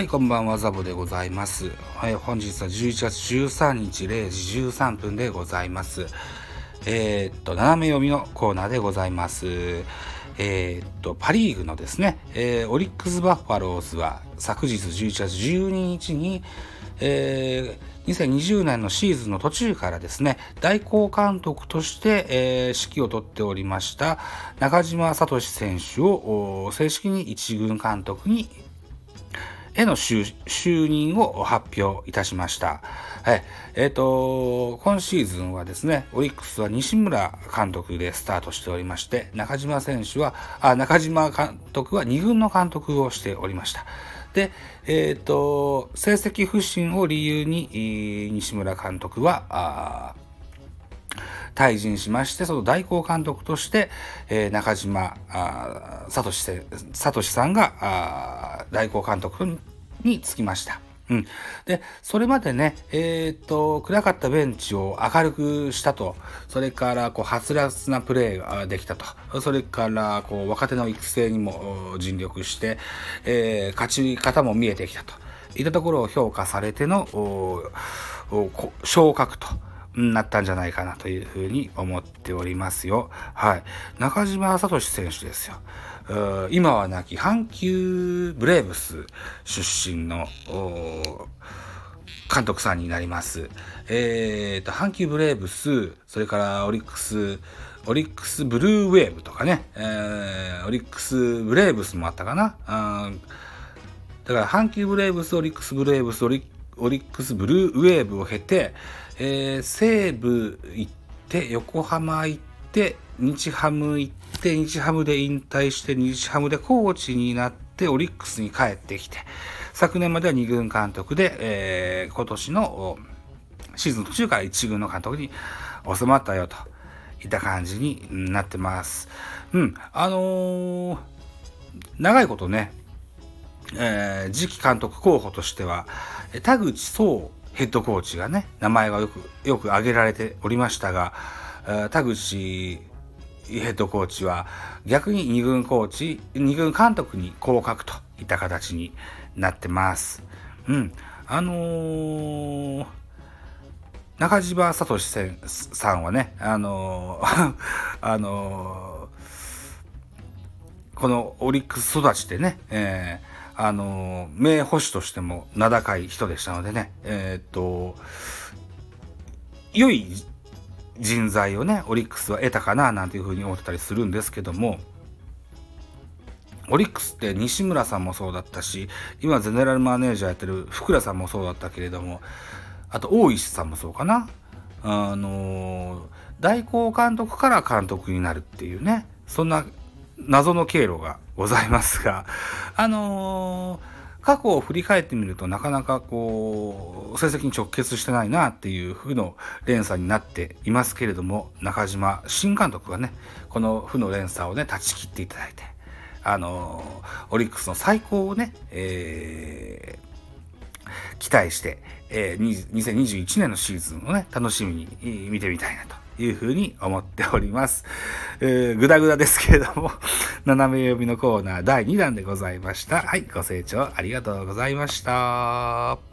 はい、こんばんは、ザボでございます。はい、本日は11月13日0時13分でございます。えーっと、斜め読みのコーナーでございます。えーっと、パリーグのですね、えーオリックス・バッファローズは昨日11月12日に、えー2020年のシーズンの途中からですね、代行監督として、えー指揮を執っておりました中島聡選手を正式に一軍監督にへの就任を発表いたしました。はい。えっ、と、今シーズンはですね、オリックスは西村監督でスタートしておりまして、中島選手は、あ、中島監督は2軍の監督をしておりました。で、えっ、と、成績不振を理由に、西村監督は、退陣しまして、その代行監督として、えー中島聡さんがあ代行監督に着きました。うん、でそれまでね、えー、と暗かったベンチを明るくしたと。それからこうはつらつなプレーができたと。それからこう若手の育成にも尽力して、えー勝ち方も見えてきたと。いったところを評価されての昇格と。なったんじゃないかなというふうに思っておりますよ。はい。中嶋聡選手ですよ。今は亡き阪急ブレーブス出身の監督さんになります。えーと、阪急ブレーブス、それからオリックス、オリックスブルーウェーブとかね、えーオリックスブレーブスもあったかな。だから阪急ブレーブス、オリックスブレーブス、オリオリックスブルーウェーブを経て、えー西武行って、横浜行って、日ハム行って、日ハムで引退して、日ハムでコーチになって、オリックスに帰ってきて、昨年までは2軍監督で、えー今年のシーズン途中から1軍の監督に収まったよといった感じになってます。うん、あのー長いことね、えー次期監督候補としては、田口壮ヘッドコーチがね、名前がよく、よく挙げられておりましたが、田口ヘッドコーチは逆に2軍コーチ、2軍監督に降格といった形になってます。うん。あのー中島聡さんはね、あのー あのーこのオリックス育ちでね、えーあの名捕手としても名高い人でしたのでね、えーっと、良い人材をね、オリックスは得たかな、なんていうふうに思ってたりするんですけども、オリックスって西村さんもそうだったし、今ゼネラルマネージャーやってる福倉さんもそうだったけれども、あと大石さんもそうかな。あのー代行監督から監督になるっていうね、そんな謎の経路がございますが、あのー過去を振り返ってみるとなかなかこう、成績に直結してないなっていう負の連鎖になっていますけれども、中島新監督がね、この負の連鎖をね、断ち切っていただいて、あのーオリックスの最高をね、えー期待して、えー2021年のシーズンをね、楽しみに見てみたいなというふうに思っております。えーぐだぐだですけれども、斜め読みのコーナー第2弾でございました。はい、ご清聴ありがとうございました。